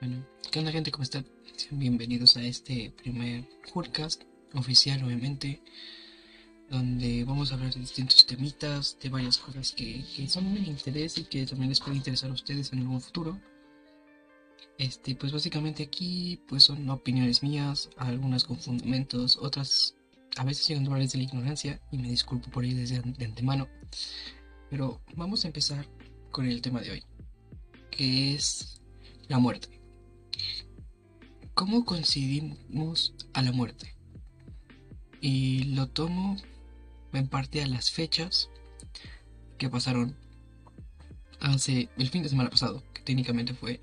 Bueno, ¿qué onda gente? ¿Cómo están? Bienvenidos a este primer podcast oficial, obviamente, donde vamos a hablar de distintos temitas, de varias cosas que, que son de interés y que también les puede interesar a ustedes en algún futuro. Este, pues básicamente aquí pues son opiniones mías, algunas con fundamentos, otras a veces llegan lugares de la ignorancia y me disculpo por ello desde de antemano. Pero vamos a empezar con el tema de hoy, que es la muerte. ¿Cómo coincidimos a la muerte? Y lo tomo en parte a las fechas que pasaron hace el fin de semana pasado, que técnicamente fue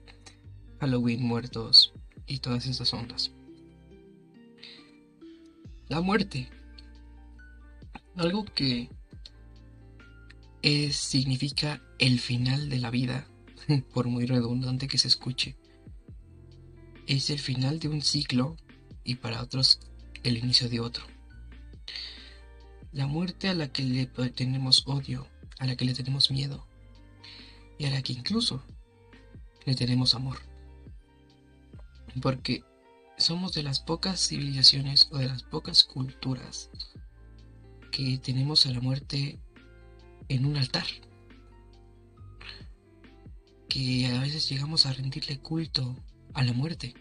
Halloween, muertos y todas esas ondas. La muerte. Algo que es, significa el final de la vida, por muy redundante que se escuche es el final de un ciclo y para otros el inicio de otro. La muerte a la que le tenemos odio, a la que le tenemos miedo y a la que incluso le tenemos amor. Porque somos de las pocas civilizaciones o de las pocas culturas que tenemos a la muerte en un altar. Que a veces llegamos a rendirle culto a la muerte.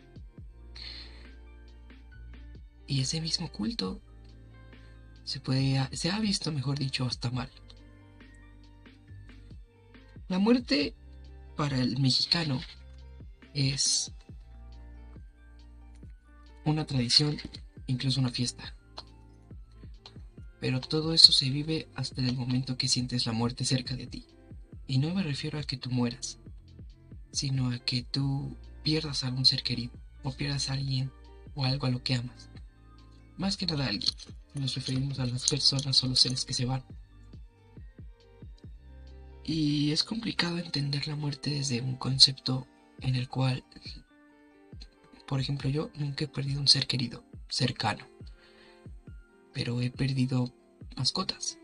Y ese mismo culto se, puede, se ha visto, mejor dicho, hasta mal. La muerte para el mexicano es una tradición, incluso una fiesta. Pero todo eso se vive hasta el momento que sientes la muerte cerca de ti. Y no me refiero a que tú mueras, sino a que tú pierdas a algún ser querido, o pierdas a alguien o algo a lo que amas. Más que nada a alguien. Nos referimos a las personas o los seres que se van. Y es complicado entender la muerte desde un concepto en el cual, por ejemplo, yo nunca he perdido un ser querido, cercano. Pero he perdido mascotas.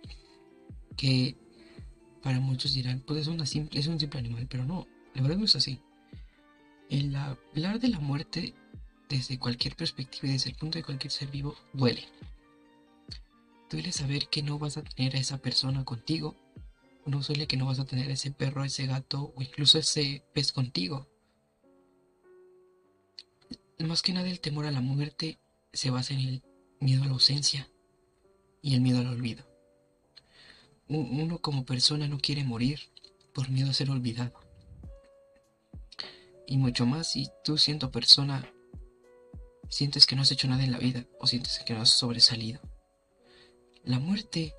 Que para muchos dirán, pues es, una simple, es un simple animal, pero no, la verdad no es así. El hablar de la muerte desde cualquier perspectiva y desde el punto de cualquier ser vivo duele. Duele saber que no vas a tener a esa persona contigo. No duele que no vas a tener a ese perro, ese gato o incluso ese pez contigo. Más que nada el temor a la muerte se basa en el miedo a la ausencia y el miedo al olvido. Uno como persona no quiere morir por miedo a ser olvidado y mucho más si tú siendo persona sientes que no has hecho nada en la vida o sientes que no has sobresalido. La muerte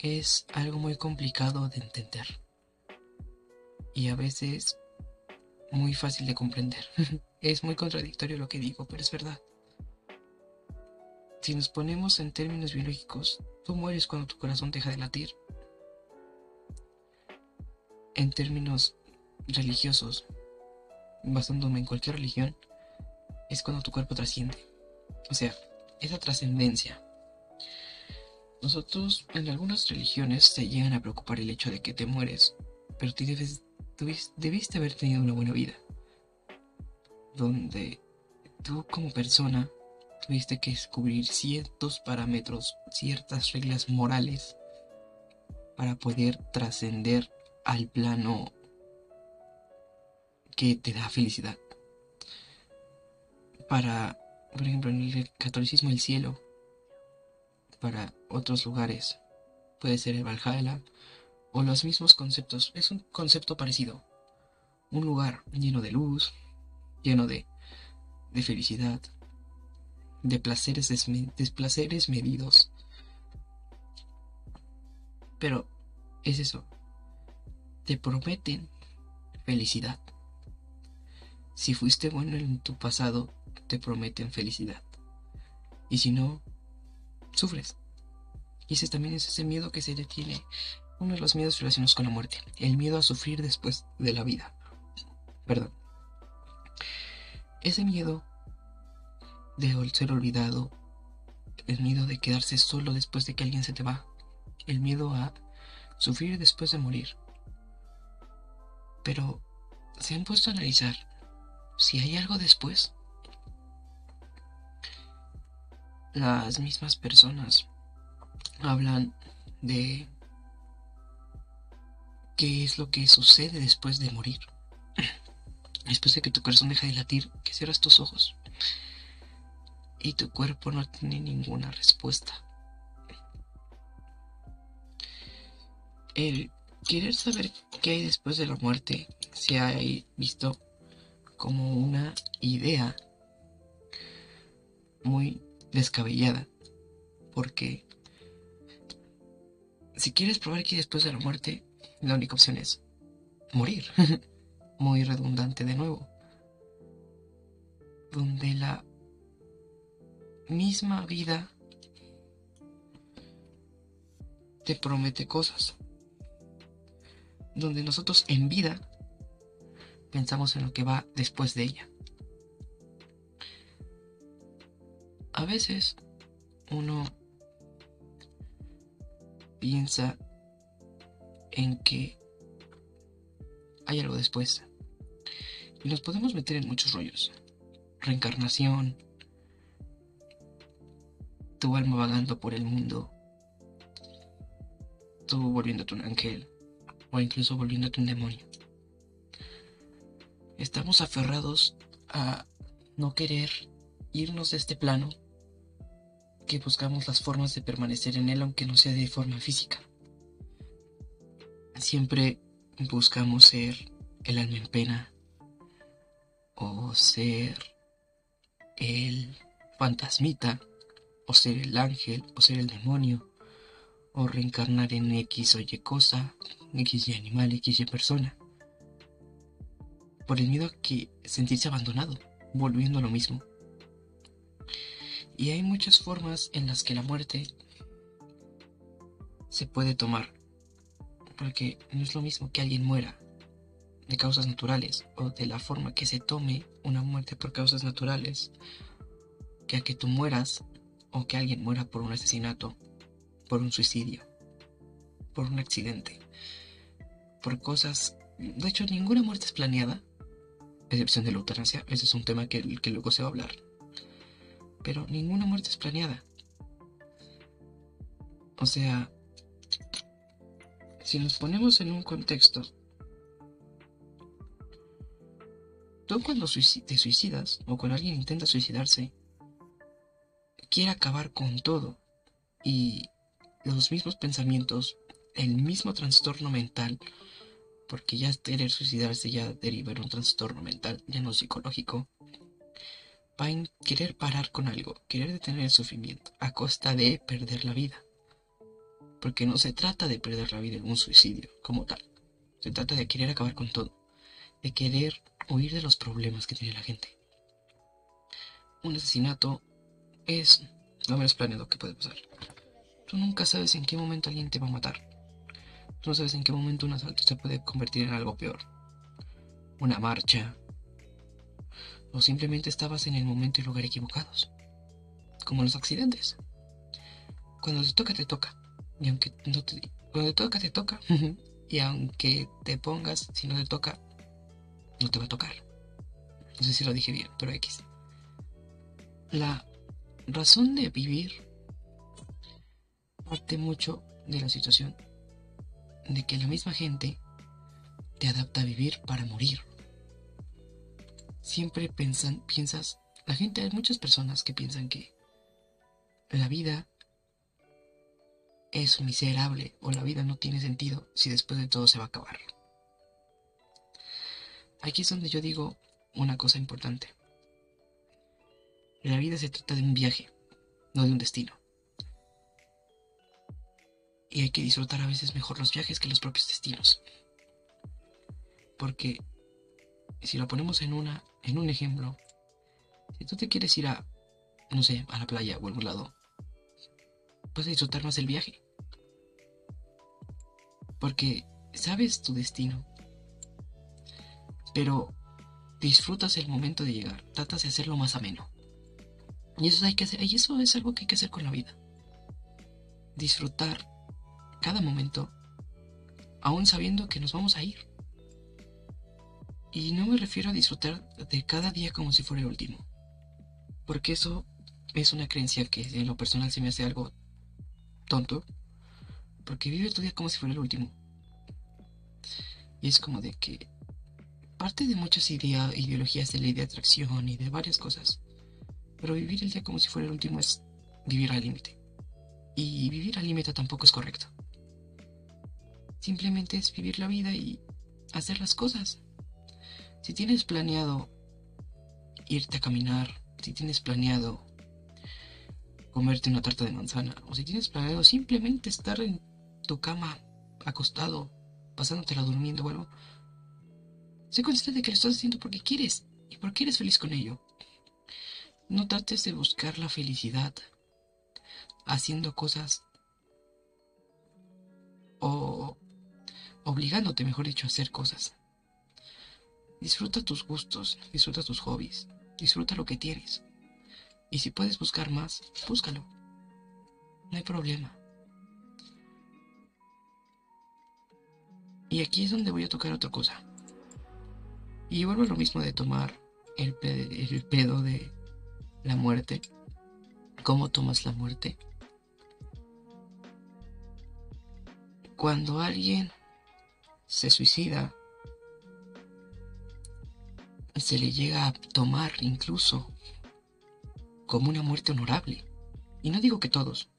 es algo muy complicado de entender y a veces muy fácil de comprender. es muy contradictorio lo que digo, pero es verdad. Si nos ponemos en términos biológicos, tú mueres cuando tu corazón deja de latir. En términos religiosos, basándome en cualquier religión, es cuando tu cuerpo trasciende. O sea, esa trascendencia. Nosotros en algunas religiones se llegan a preocupar el hecho de que te mueres, pero tú, debiste haber tenido una buena vida, donde tú como persona tuviste que descubrir ciertos parámetros, ciertas reglas morales para poder trascender al plano que te da felicidad. Para, por ejemplo, en el catolicismo el cielo, para otros lugares puede ser el Valhalla o los mismos conceptos. Es un concepto parecido. Un lugar lleno de luz, lleno de, de felicidad, de placeres, de placeres medidos. Pero es eso. Te prometen felicidad. Si fuiste bueno en tu pasado, te prometen felicidad. Y si no, sufres. Y ese también es ese miedo que se detiene. Uno de los miedos relacionados con la muerte. El miedo a sufrir después de la vida. Perdón. Ese miedo de ser olvidado. El miedo de quedarse solo después de que alguien se te va. El miedo a sufrir después de morir. Pero se han puesto a analizar si hay algo después. Las mismas personas hablan de qué es lo que sucede después de morir. Después de que tu corazón deja de latir, que cierras tus ojos y tu cuerpo no tiene ninguna respuesta. El querer saber qué hay después de la muerte se ha visto como una idea muy descabellada, porque si quieres probar hay después de la muerte, la única opción es morir. muy redundante de nuevo. Donde la misma vida te promete cosas. Donde nosotros en vida pensamos en lo que va después de ella. A veces uno piensa en que hay algo después. Y nos podemos meter en muchos rollos. Reencarnación, tu alma vagando por el mundo, tú volviéndote un ángel, o incluso volviéndote un demonio. Estamos aferrados a no querer irnos de este plano que buscamos las formas de permanecer en él aunque no sea de forma física. Siempre buscamos ser el alma en pena, o ser el fantasmita, o ser el ángel, o ser el demonio, o reencarnar en X o Y cosa, X y animal, X y persona. Por el miedo a que sentirse abandonado, volviendo a lo mismo. Y hay muchas formas en las que la muerte se puede tomar. Porque no es lo mismo que alguien muera de causas naturales o de la forma que se tome una muerte por causas naturales que a que tú mueras o que alguien muera por un asesinato, por un suicidio, por un accidente, por cosas... De hecho, ninguna muerte es planeada, excepción de la eutanasia, ese es un tema que, que luego se va a hablar. Pero ninguna muerte es planeada. O sea, si nos ponemos en un contexto Tú cuando te suicidas o cuando alguien intenta suicidarse, quiere acabar con todo y los mismos pensamientos, el mismo trastorno mental, porque ya querer suicidarse ya deriva en un trastorno mental, ya no psicológico, va a querer parar con algo, querer detener el sufrimiento a costa de perder la vida. Porque no se trata de perder la vida en un suicidio como tal, se trata de querer acabar con todo, de querer huir de los problemas que tiene la gente. Un asesinato es lo menos planeado que puede pasar. Tú nunca sabes en qué momento alguien te va a matar. No sabes en qué momento un asalto se puede convertir en algo peor. Una marcha. O simplemente estabas en el momento y lugar equivocados. Como los accidentes. Cuando te toca, te toca. Y aunque no te... Cuando te toca, te toca. y aunque te pongas, si no te toca, no te va a tocar. No sé si lo dije bien, pero X. La razón de vivir parte mucho de la situación de que la misma gente te adapta a vivir para morir. Siempre piensas, la gente, hay muchas personas que piensan que la vida es miserable o la vida no tiene sentido si después de todo se va a acabar. Aquí es donde yo digo una cosa importante. La vida se trata de un viaje, no de un destino. Y hay que disfrutar a veces mejor los viajes que los propios destinos. Porque si lo ponemos en una en un ejemplo, si tú te quieres ir a no sé, a la playa o a algún lado, vas a disfrutar más el viaje. Porque sabes tu destino, pero disfrutas el momento de llegar, tratas de hacerlo más ameno. Y eso, hay que hacer, y eso es algo que hay que hacer con la vida. Disfrutar cada momento, aún sabiendo que nos vamos a ir. Y no me refiero a disfrutar de cada día como si fuera el último. Porque eso es una creencia que en lo personal se me hace algo tonto. Porque vive tu día como si fuera el último. Y es como de que parte de muchas ideologías de ley de atracción y de varias cosas. Pero vivir el día como si fuera el último es vivir al límite. Y vivir al límite tampoco es correcto. Simplemente es vivir la vida y hacer las cosas. Si tienes planeado irte a caminar, si tienes planeado comerte una tarta de manzana, o si tienes planeado simplemente estar en tu cama, acostado, pasándotela durmiendo, bueno, sé consciente de que lo estás haciendo porque quieres y porque eres feliz con ello. No trates de buscar la felicidad haciendo cosas o obligándote, mejor dicho, a hacer cosas. Disfruta tus gustos, disfruta tus hobbies, disfruta lo que tienes. Y si puedes buscar más, búscalo. No hay problema. Y aquí es donde voy a tocar otra cosa. Y vuelvo a lo mismo de tomar el, el pedo de la muerte. ¿Cómo tomas la muerte? Cuando alguien se suicida, se le llega a tomar incluso como una muerte honorable. Y no digo que todos.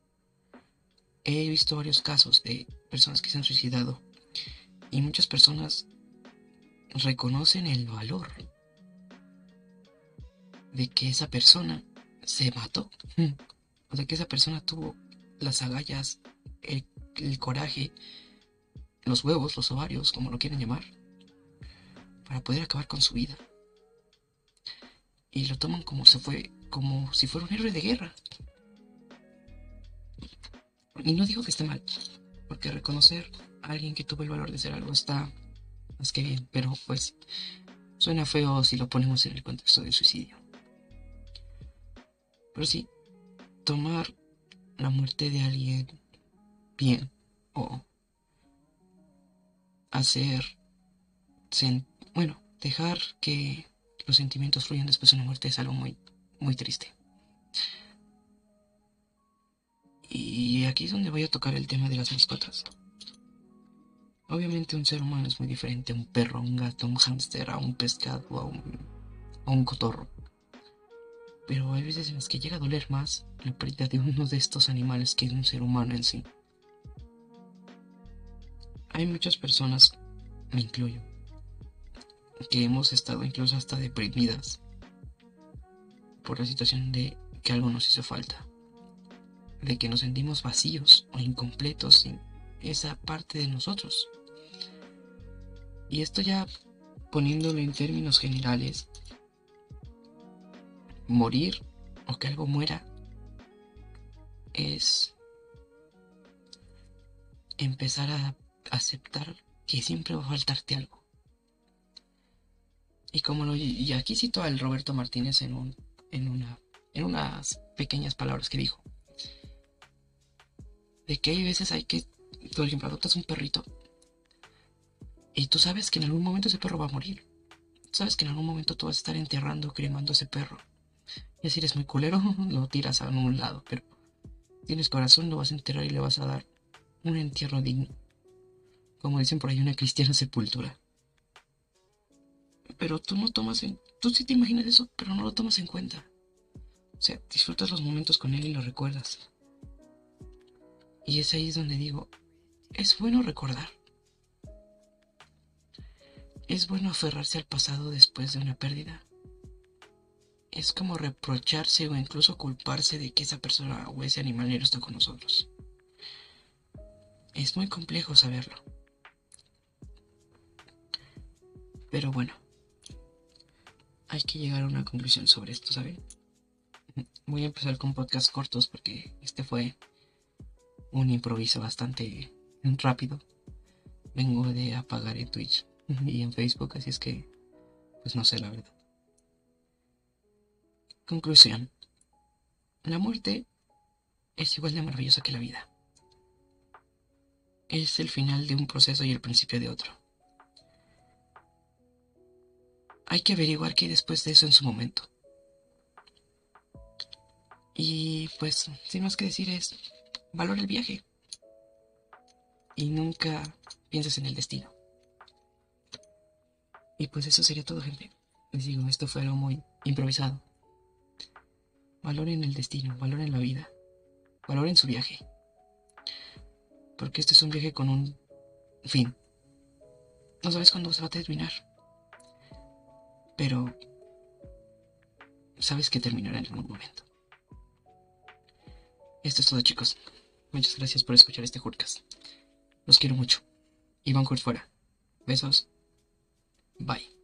He visto varios casos de personas que se han suicidado y muchas personas reconocen el valor de que esa persona se mató. O de que esa persona tuvo las agallas, el coraje, los huevos, los ovarios, como lo quieren llamar, para poder acabar con su vida y lo toman como se fue, como si fuera un héroe de guerra. Y no digo que esté mal, porque reconocer a alguien que tuvo el valor de ser algo está más que bien, pero pues suena feo si lo ponemos en el contexto del suicidio. Pero sí, tomar la muerte de alguien bien o hacer, bueno, dejar que los sentimientos fluyen después de una muerte es algo muy, muy triste. Y aquí es donde voy a tocar el tema de las mascotas. Obviamente un ser humano es muy diferente a un perro, a un gato, a un hámster, a un pescado, a un, a un cotorro. Pero hay veces en las que llega a doler más la pérdida de uno de estos animales que de un ser humano en sí. Hay muchas personas, me incluyo, que hemos estado incluso hasta deprimidas por la situación de que algo nos hizo falta, de que nos sentimos vacíos o incompletos sin esa parte de nosotros. Y esto ya poniéndolo en términos generales, morir o que algo muera es empezar a aceptar que siempre va a faltarte algo. Y como lo y aquí cito al Roberto Martínez en un en una en unas pequeñas palabras que dijo de que hay veces hay que por ejemplo adoptas un perrito y tú sabes que en algún momento ese perro va a morir. Sabes que en algún momento tú vas a estar enterrando, cremando a ese perro. Y si eres muy culero, lo tiras a un lado, pero tienes corazón, lo vas a enterrar y le vas a dar un entierro digno. Como dicen por ahí, una cristiana sepultura pero tú no tomas en... Tú sí te imaginas eso, pero no lo tomas en cuenta. O sea, disfrutas los momentos con él y lo recuerdas. Y es ahí donde digo, es bueno recordar. Es bueno aferrarse al pasado después de una pérdida. Es como reprocharse o incluso culparse de que esa persona o ese animal no está con nosotros. Es muy complejo saberlo. Pero bueno hay que llegar a una conclusión sobre esto, ¿sabe? Voy a empezar con podcasts cortos porque este fue un improviso bastante rápido. Vengo de apagar en Twitch y en Facebook, así es que, pues no sé la verdad. Conclusión. La muerte es igual de maravillosa que la vida. Es el final de un proceso y el principio de otro. Hay que averiguar qué hay después de eso en su momento. Y pues, sin más que decir es, valora el viaje. Y nunca pienses en el destino. Y pues eso sería todo, gente. Les digo, esto fue algo muy improvisado. Valoren el destino, valoren la vida, valoren su viaje. Porque este es un viaje con un fin. No sabes cuándo se va a terminar. Pero sabes que terminará en algún momento. Esto es todo, chicos. Muchas gracias por escuchar este Jurcas. Los quiero mucho. Iván Kurt fuera. Besos. Bye.